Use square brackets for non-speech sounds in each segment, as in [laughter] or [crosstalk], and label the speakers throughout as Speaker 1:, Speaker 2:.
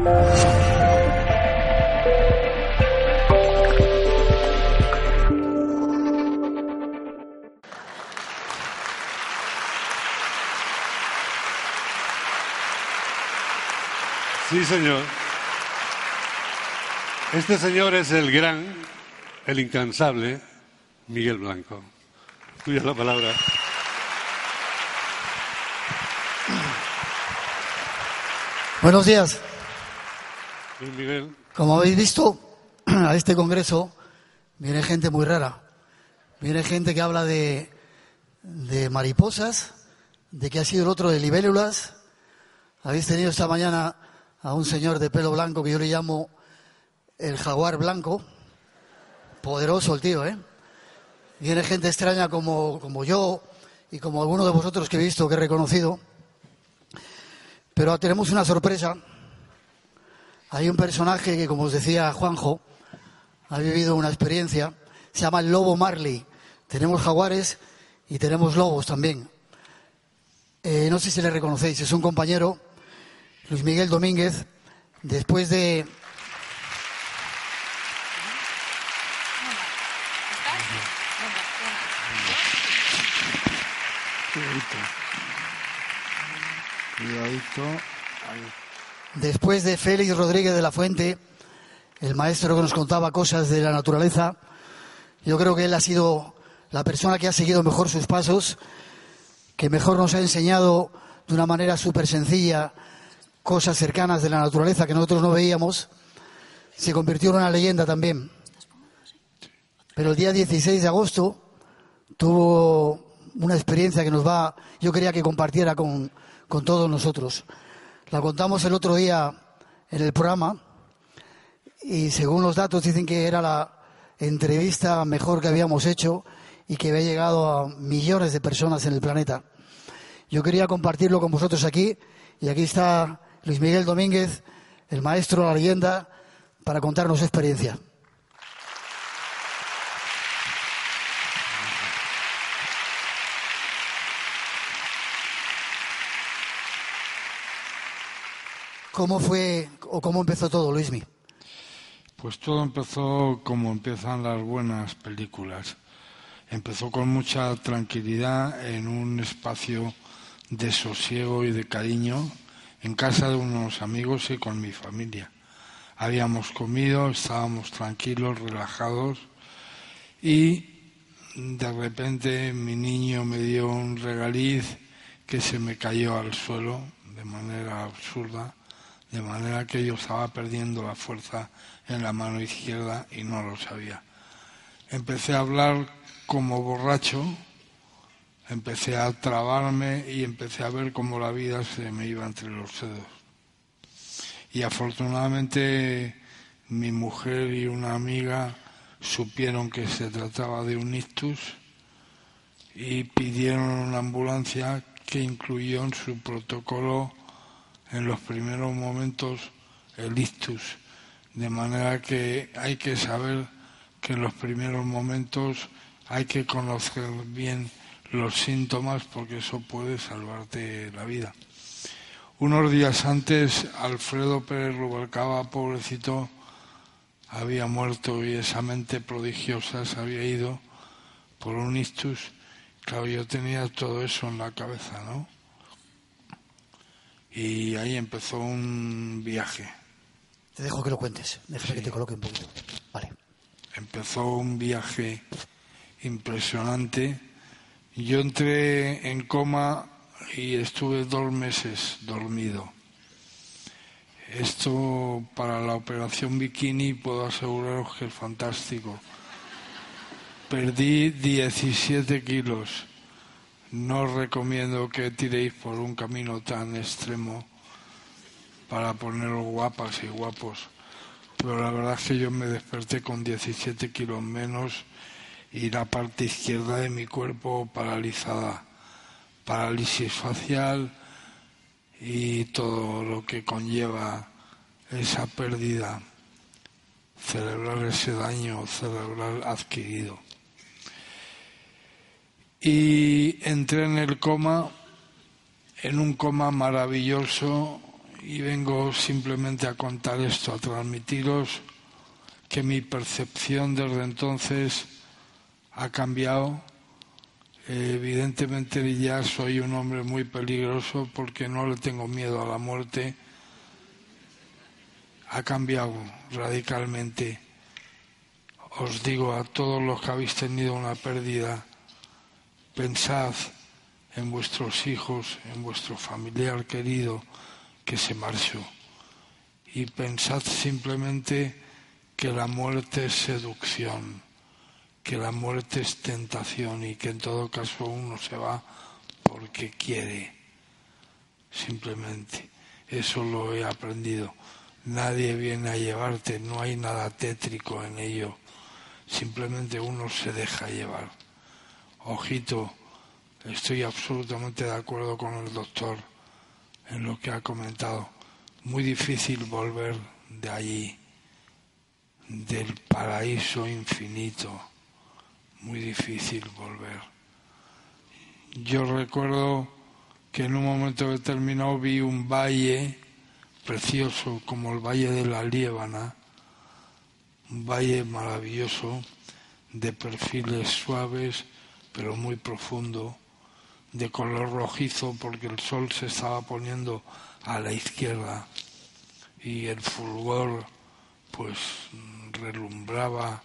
Speaker 1: Sí, señor. Este señor es el gran, el incansable Miguel Blanco. Tuya la palabra.
Speaker 2: Buenos días. Como habéis visto, [clears throat] a este congreso viene gente muy rara. Viene gente que habla de, de mariposas, de que ha sido el otro de libélulas. Habéis tenido esta mañana a un señor de pelo blanco que yo le llamo el jaguar blanco. Poderoso el tío, ¿eh? Viene gente extraña como, como yo y como alguno de vosotros que he visto, que he reconocido. Pero tenemos una sorpresa. Hay un personaje que, como os decía Juanjo, ha vivido una experiencia. Se llama el lobo Marley. Tenemos jaguares y tenemos lobos también. Eh, no sé si le reconocéis, es un compañero, Luis Miguel Domínguez, después de... Después de Félix Rodríguez de la Fuente, el maestro que nos contaba cosas de la naturaleza, yo creo que él ha sido la persona que ha seguido mejor sus pasos, que mejor nos ha enseñado de una manera súper sencilla cosas cercanas de la naturaleza que nosotros no veíamos, se convirtió en una leyenda también. Pero el día 16 de agosto tuvo una experiencia que nos va, yo quería que compartiera con, con todos nosotros. La contamos el otro día en el programa y según los datos dicen que era la entrevista mejor que habíamos hecho y que había llegado a millones de personas en el planeta. Yo quería compartirlo con vosotros aquí y aquí está Luis Miguel Domínguez, el maestro, la leyenda, para contarnos su experiencia. ¿Cómo fue o cómo empezó todo, Luismi?
Speaker 3: Pues todo empezó como empiezan las buenas películas. Empezó con mucha tranquilidad en un espacio de sosiego y de cariño en casa de unos amigos y con mi familia. Habíamos comido, estábamos tranquilos, relajados y de repente mi niño me dio un regaliz que se me cayó al suelo de manera absurda de manera que yo estaba perdiendo la fuerza en la mano izquierda y no lo sabía. Empecé a hablar como borracho, empecé a trabarme y empecé a ver cómo la vida se me iba entre los dedos. Y afortunadamente mi mujer y una amiga supieron que se trataba de un ictus y pidieron una ambulancia que incluyó en su protocolo en los primeros momentos el ictus, de manera que hay que saber que en los primeros momentos hay que conocer bien los síntomas porque eso puede salvarte la vida. Unos días antes, Alfredo Pérez Rubalcaba, pobrecito, había muerto y esa mente prodigiosa se había ido por un ictus. Claro, yo tenía todo eso en la cabeza, ¿no? Y ahí empezó un viaje.
Speaker 2: Te dejo que lo cuentes, déjame que te coloque un poquito. Vale.
Speaker 3: Empezó un viaje impresionante. Yo entré en coma y estuve dos meses dormido. Esto para la operación bikini puedo aseguraros que es fantástico. Perdí 17 kilos no os recomiendo que tiréis por un camino tan extremo para poneros guapas y guapos. Pero la verdad es que yo me desperté con 17 kilos menos y la parte izquierda de mi cuerpo paralizada. Parálisis facial y todo lo que conlleva esa pérdida cerebral, ese daño cerebral adquirido. Y entré en el coma, en un coma maravilloso, y vengo simplemente a contar esto, a transmitiros que mi percepción desde entonces ha cambiado. evidentemente ya soy un hombre muy peligroso porque no le tengo miedo a la muerte. Ha cambiado radicalmente. Os digo a todos los que habéis tenido una pérdida, pensad en vuestros hijos, en vuestro familiar querido que se marchó. Y pensad simplemente que la muerte es seducción, que la muerte es tentación y que en todo caso uno se va porque quiere. Simplemente. Eso lo he aprendido. Nadie viene a llevarte, no hay nada tétrico en ello. Simplemente uno se deja llevar. Ojito, estoy absolutamente de acuerdo con el doctor en lo que ha comentado. Muy difícil volver de allí, del paraíso infinito. Muy difícil volver. Yo recuerdo que en un momento determinado vi un valle precioso como el valle de la Liébana, un valle maravilloso de perfiles suaves pero muy profundo, de color rojizo porque el sol se estaba poniendo a la izquierda y el fulgor pues relumbraba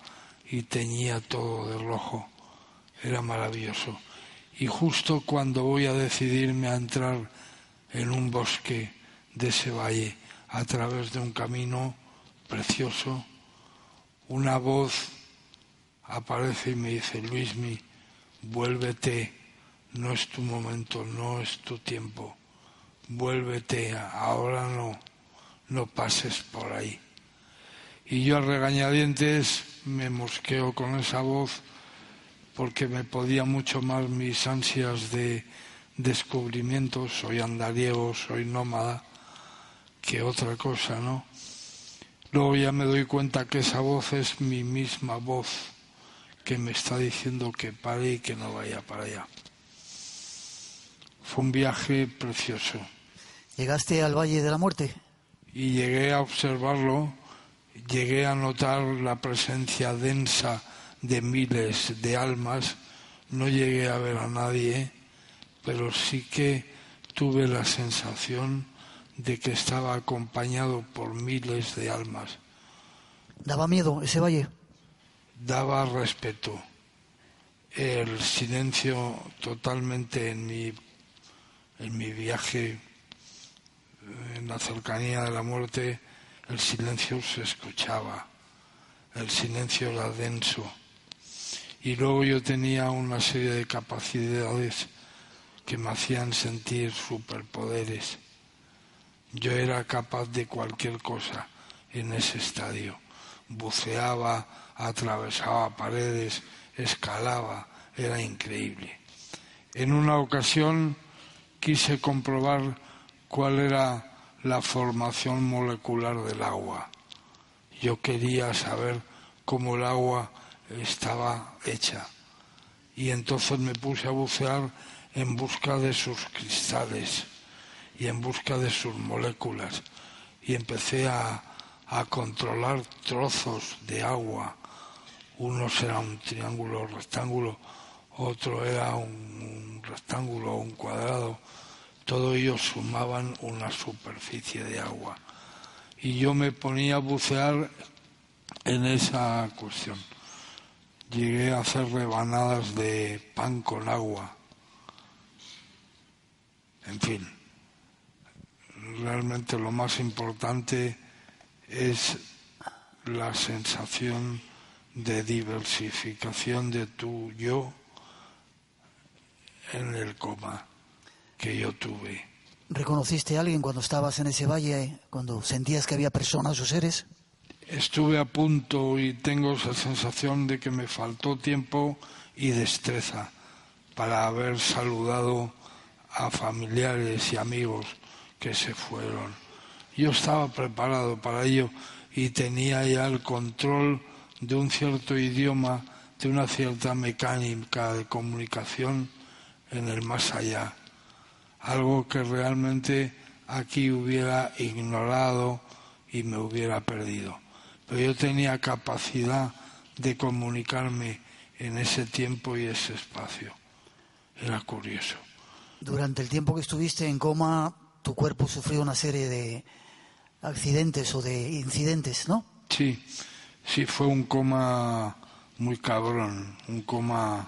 Speaker 3: y teñía todo de rojo. Era maravilloso. Y justo cuando voy a decidirme a entrar en un bosque de ese valle a través de un camino precioso, una voz aparece y me dice, Luismi, vuélvete, no es tu momento, no es tu tiempo, vuélvete, ahora no, no pases por ahí. Y yo a regañadientes me mosqueo con esa voz porque me podía mucho más mis ansias de descubrimiento, soy andariego, soy nómada, que otra cosa, ¿no? Luego ya me doy cuenta que esa voz es mi misma voz que me está diciendo que pare y que no vaya para allá. Fue un viaje precioso.
Speaker 2: ¿Llegaste al Valle de la Muerte?
Speaker 3: Y llegué a observarlo, llegué a notar la presencia densa de miles de almas. No llegué a ver a nadie, pero sí que tuve la sensación de que estaba acompañado por miles de almas.
Speaker 2: ¿Daba miedo ese valle?
Speaker 3: Daba respeto. El silencio totalmente en mi, en mi viaje, en la cercanía de la muerte, el silencio se escuchaba, el silencio era denso. Y luego yo tenía una serie de capacidades que me hacían sentir superpoderes. Yo era capaz de cualquier cosa en ese estadio. Buceaba, atravesaba paredes, escalaba, era increíble. En una ocasión quise comprobar cuál era la formación molecular del agua. Yo quería saber cómo el agua estaba hecha. Y entonces me puse a bucear en busca de sus cristales y en busca de sus moléculas. Y empecé a, a controlar trozos de agua uno era un triángulo rectángulo, otro era un, rectángulo o un cuadrado, todos ellos sumaban una superficie de agua. Y yo me ponía a bucear en esa cuestión. Llegué a hacer rebanadas de pan con agua. En fin, realmente lo más importante es la sensación de diversificación de tu yo en el coma que yo tuve.
Speaker 2: ¿Reconociste a alguien cuando estabas en ese valle, cuando sentías que había personas o seres?
Speaker 3: Estuve a punto y tengo esa sensación de que me faltó tiempo y destreza para haber saludado a familiares y amigos que se fueron. Yo estaba preparado para ello y tenía ya el control de un cierto idioma, de una cierta mecánica de comunicación en el más allá. Algo que realmente aquí hubiera ignorado y me hubiera perdido. Pero yo tenía capacidad de comunicarme en ese tiempo y ese espacio. Era curioso.
Speaker 2: Durante el tiempo que estuviste en coma, tu cuerpo sufrió una serie de accidentes o de incidentes, ¿no?
Speaker 3: Sí, sí, fue un coma muy cabrón, un coma,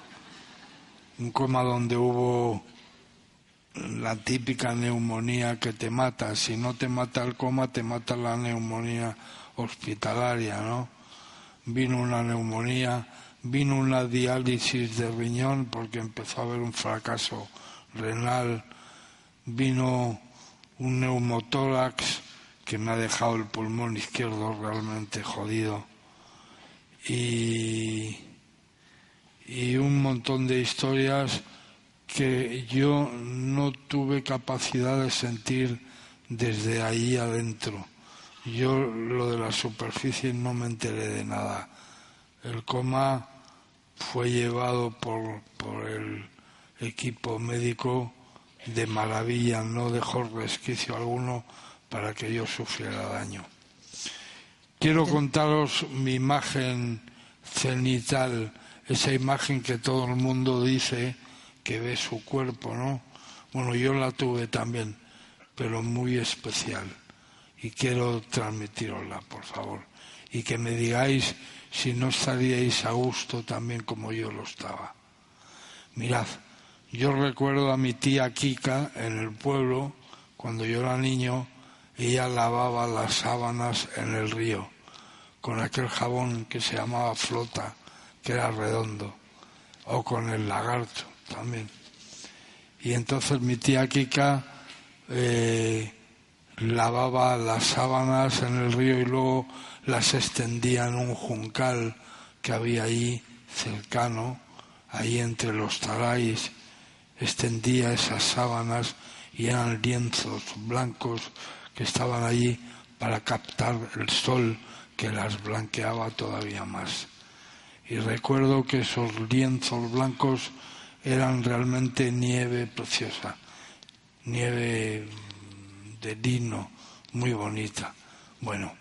Speaker 3: un coma donde hubo la típica neumonía que te mata. Si no te mata el coma, te mata la neumonía hospitalaria, ¿no? Vino una neumonía, vino una diálisis de riñón porque empezó a haber un fracaso renal, vino un neumotórax que me ha dejado el pulmón izquierdo realmente jodido y, y un montón de historias que yo no tuve capacidad de sentir desde ahí adentro yo lo de la superficie no me enteré de nada. El coma fue llevado por, por el equipo médico de maravilla, no dejó resquicio alguno para que yo sufriera daño. Quiero contaros mi imagen cenital, esa imagen que todo el mundo dice que ve su cuerpo, ¿no? Bueno, yo la tuve también, pero muy especial y quiero transmitirosla, por favor, y que me digáis si no estaríais a gusto también como yo lo estaba. Mirad, yo recuerdo a mi tía Kika en el pueblo, cuando yo era niño, ella lavaba las sábanas en el río con aquel jabón que se llamaba flota, que era redondo, o con el lagarto también. Y entonces mi tía Kika eh, lavaba las sábanas en el río y luego las extendía en un juncal que había ahí cercano, ahí entre los taráis, extendía esas sábanas y eran lienzos blancos que estaban allí para captar el sol que las blanqueaba todavía más. Y recuerdo que esos lienzos blancos eran realmente nieve preciosa, nieve de lino, muy bonita. Bueno,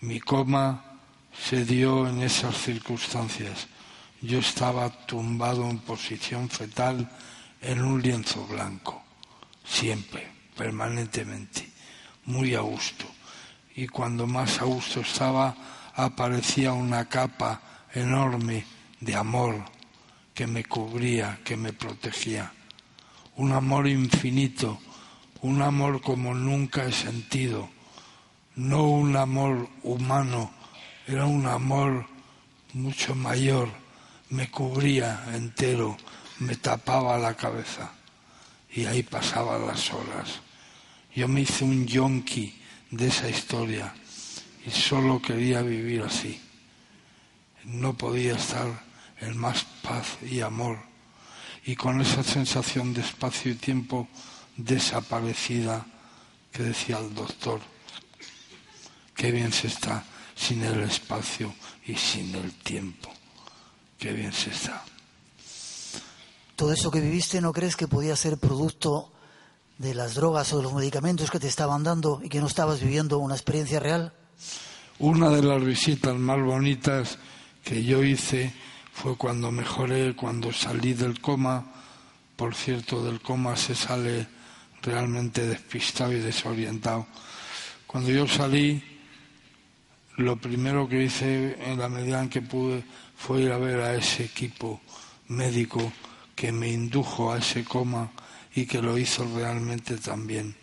Speaker 3: mi coma se dio en esas circunstancias. Yo estaba tumbado en posición fetal en un lienzo blanco, siempre, permanentemente, muy a gusto. Y cuando más a gusto estaba, aparecía una capa enorme de amor que me cubría, que me protegía. Un amor infinito un amor como nunca he sentido, no un amor humano, era un amor mucho mayor, me cubría entero, me tapaba la cabeza y ahí pasaban las horas. Yo me hice un yonki de esa historia y solo quería vivir así. No podía estar en más paz y amor y con esa sensación de espacio y tiempo desaparecida que decía el doctor. Qué bien se está sin el espacio y sin el tiempo. Qué bien se está.
Speaker 2: ¿Todo eso que viviste no crees que podía ser producto de las drogas o de los medicamentos que te estaban dando y que no estabas viviendo una experiencia real?
Speaker 3: Una de las visitas más bonitas que yo hice fue cuando mejoré, cuando salí del coma. Por cierto, del coma se sale realmente despistado y desorientado. Cuando yo salí, lo primero que hice en la medida en que pude fue ir a ver a ese equipo médico que me indujo a ese coma y que lo hizo realmente también,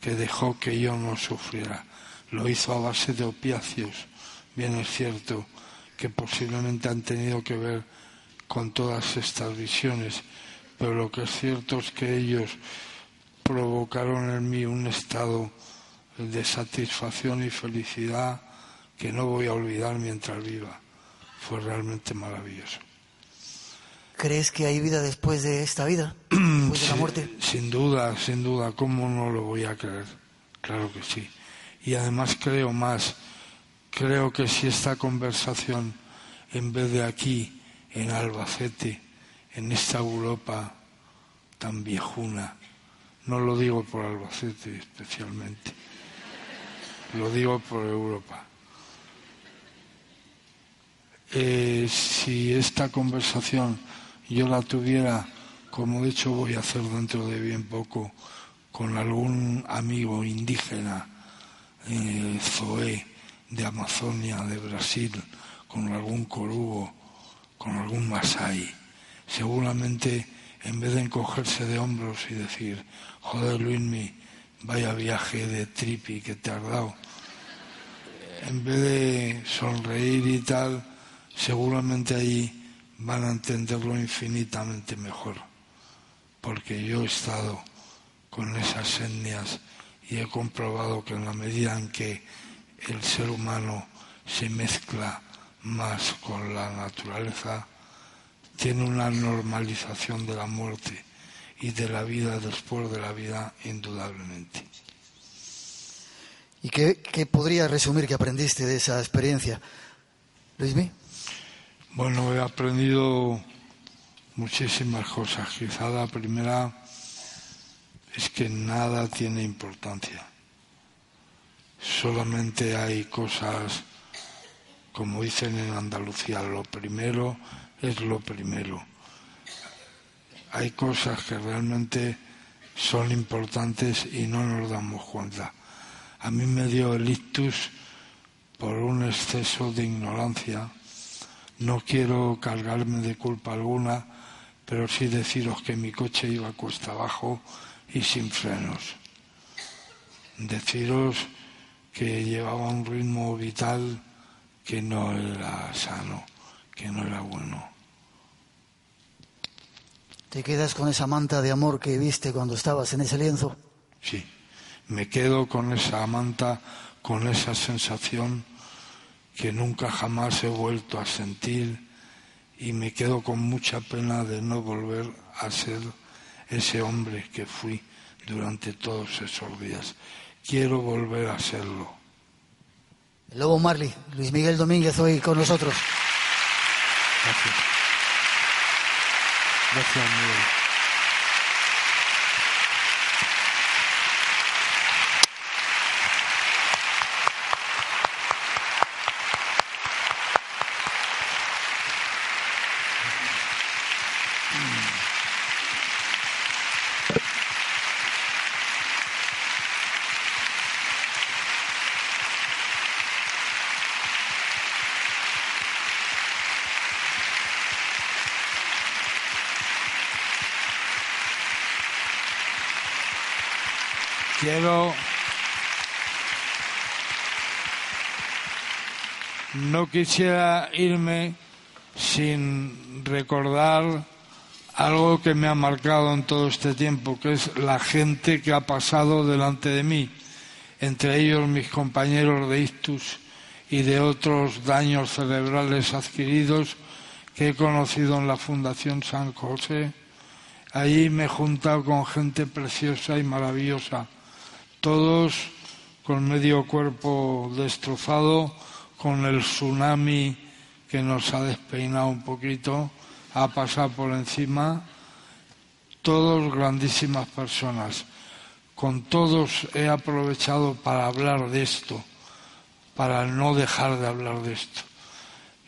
Speaker 3: que dejó que yo no sufriera. Lo hizo a base de opiáceos, bien es cierto, que posiblemente han tenido que ver con todas estas visiones, pero lo que es cierto es que ellos provocaron en mí un estado de satisfacción y felicidad que no voy a olvidar mientras viva. Fue realmente maravilloso.
Speaker 2: ¿Crees que hay vida después de esta vida? [clears throat] Después de la muerte.
Speaker 3: Sin duda, sin duda. ¿Cómo no lo voy a creer? Claro que sí. Y además creo más. Creo que si esta conversación, en vez de aquí, en Albacete, en esta Europa tan viejuna, no lo digo por Albacete especialmente, lo digo por Europa. Eh, si esta conversación yo la tuviera, como de hecho voy a hacer dentro de bien poco, con algún amigo indígena, eh, Zoé, de Amazonia, de Brasil, con algún corubo, con algún masai, seguramente en vez de encogerse de hombros y decir, joder Luismi, vaya viaje de tripi que te has dado, en vez de sonreír y tal, seguramente ahí van a entenderlo infinitamente mejor, porque yo he estado con esas etnias y he comprobado que en la medida en que el ser humano se mezcla más con la naturaleza, tiene una normalización de la muerte y de la vida después de la vida indudablemente.
Speaker 2: ¿Y qué, podría resumir que aprendiste de esa experiencia, Luismi?
Speaker 3: Bueno, he aprendido muchísimas cosas. Quizá la primera es que nada tiene importancia. Solamente hay cosas, como dicen en Andalucía, lo primero es lo primero. Hay cosas que realmente son importantes y no nos damos cuenta. A mí me dio el ictus por un exceso de ignorancia. No quiero cargarme de culpa alguna, pero sí deciros que mi coche iba cuesta abajo y sin frenos. Deciros que llevaba un ritmo vital que no era sano, que no era bueno.
Speaker 2: ¿Te quedas con esa manta de amor que viste cuando estabas en ese lienzo?
Speaker 3: Sí, me quedo con esa manta, con esa sensación que nunca jamás he vuelto a sentir y me quedo con mucha pena de no volver a ser ese hombre que fui durante todos esos días. Quiero volver a serlo.
Speaker 2: El Lobo Marley, Luis Miguel Domínguez, hoy con nosotros.
Speaker 3: Gracias. Gracias, Miguel. Quiero. No quisiera irme sin recordar algo que me ha marcado en todo este tiempo, que es la gente que ha pasado delante de mí, entre ellos mis compañeros de ictus y de otros daños cerebrales adquiridos que he conocido en la Fundación San José. Allí me he juntado con gente preciosa y maravillosa todos con medio cuerpo destrozado, con el tsunami que nos ha despeinado un poquito, ha pasado por encima, todos grandísimas personas. Con todos he aprovechado para hablar de esto, para no dejar de hablar de esto.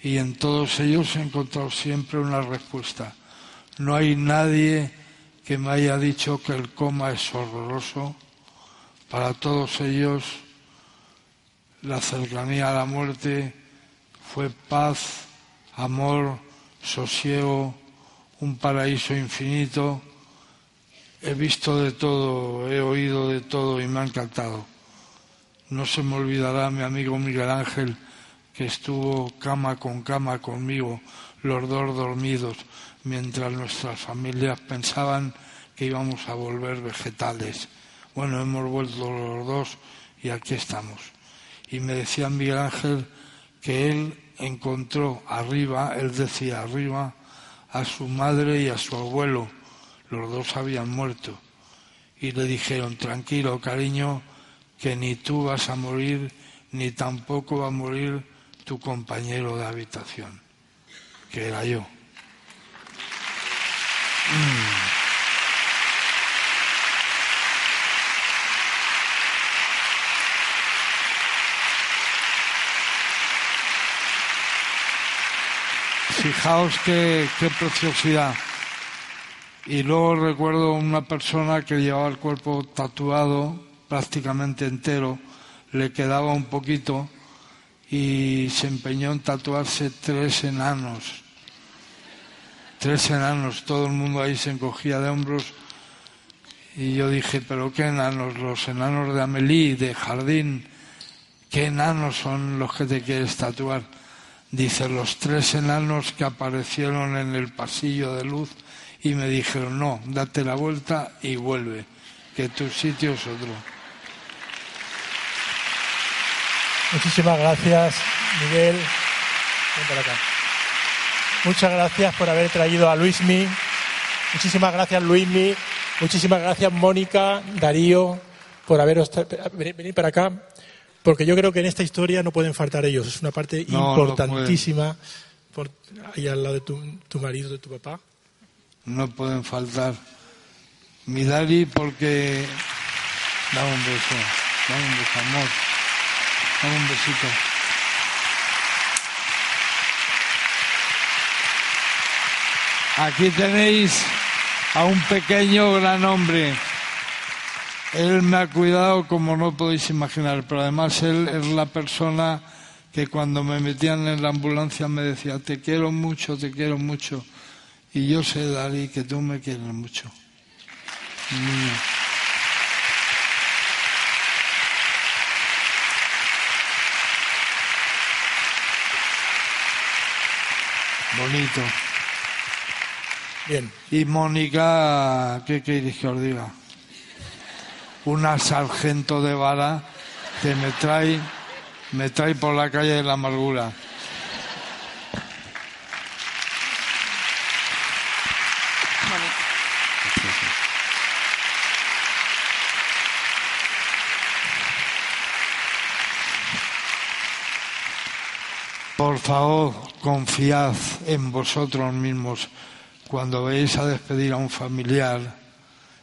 Speaker 3: Y en todos ellos he encontrado siempre una respuesta. No hay nadie que me haya dicho que el coma es horroroso, para todos ellos la cercanía a la muerte fue paz, amor, sosiego, un paraíso infinito. He visto de todo, he oído de todo y me ha encantado. No se me olvidará mi amigo Miguel Ángel, que estuvo cama con cama conmigo los dos dormidos, mientras nuestras familias pensaban que íbamos a volver vegetales. Bueno, hemos vuelto los dos y aquí estamos. Y me decía Miguel Ángel que él encontró arriba, él decía arriba, a su madre y a su abuelo. Los dos habían muerto. Y le dijeron, tranquilo, cariño, que ni tú vas a morir, ni tampoco va a morir tu compañero de habitación, que era yo. Fijaos qué, qué preciosidad. Y luego recuerdo una persona que llevaba el cuerpo tatuado prácticamente entero, le quedaba un poquito y se empeñó en tatuarse tres enanos. Tres enanos, todo el mundo ahí se encogía de hombros. Y yo dije, pero qué enanos, los enanos de Amelie, de Jardín, qué enanos son los que te quieres tatuar. Dice, los tres enanos que aparecieron en el pasillo de luz y me dijeron, no, date la vuelta y vuelve, que tu sitio es otro.
Speaker 4: Muchísimas gracias, Miguel. Muchas gracias por haber traído a Luismi. Muchísimas gracias, Luismi. Muchísimas gracias, Mónica, Darío, por haberos venir para acá, porque yo creo que en esta historia no pueden faltar ellos. Es una parte importantísima. por, ahí al lado de tu, tu marido, de tu papá
Speaker 3: no pueden faltar. Mi Dari porque da un beso, da un beso, amor, da un besito. Aquí tenéis a un pequeño gran hombre. Él me ha cuidado como no podéis imaginar, pero además él es la persona que cuando me metían en la ambulancia me decía, te quiero mucho, te quiero mucho. Y yo sé, Dari, que tú me quieres mucho. Bonito.
Speaker 4: Bien.
Speaker 3: Y Mónica, ¿qué queréis que os diga? Una sargento de bala que me trae, me trae por la calle de la amargura. Por favor, confiad en vosotros mismos cuando veáis a despedir a un familiar,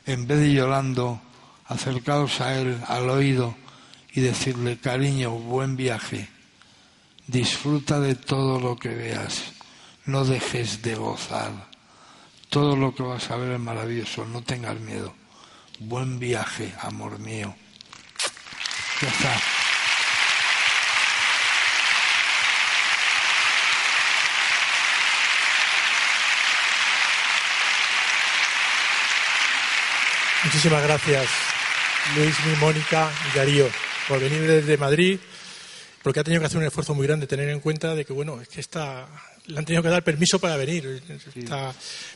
Speaker 3: en vez de llorando, acercaos a él al oído y decirle, cariño, buen viaje, disfruta de todo lo que veas, no dejes de gozar, todo lo que vas a ver es maravilloso, no tengas miedo, buen viaje, amor mío. Ya está.
Speaker 4: Muchísimas gracias, Luis, mi Mónica y Darío, por venir desde Madrid, porque ha tenido que hacer un esfuerzo muy grande, tener en cuenta de que, bueno, es que está, le han tenido que dar permiso para venir.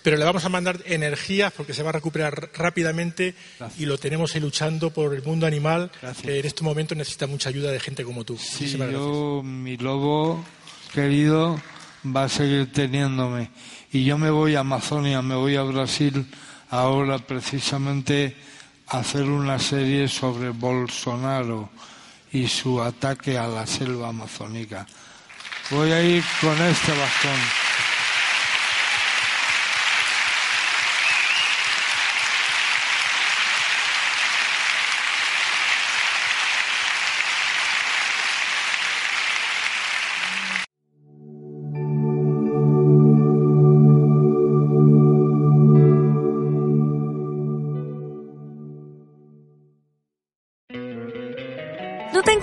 Speaker 4: pero le vamos a mandar energías porque se va a recuperar rápidamente y lo tenemos ahí luchando por el mundo animal, que en estos momentos necesita mucha ayuda de gente como tú.
Speaker 3: Sí, yo, mi lobo querido, va a seguir teniéndome. Y yo me voy a Amazonia, me voy a Brasil ahora precisamente hacer una serie sobre Bolsonaro y su ataque a la selva amazónica. Voy a ir con este bastón.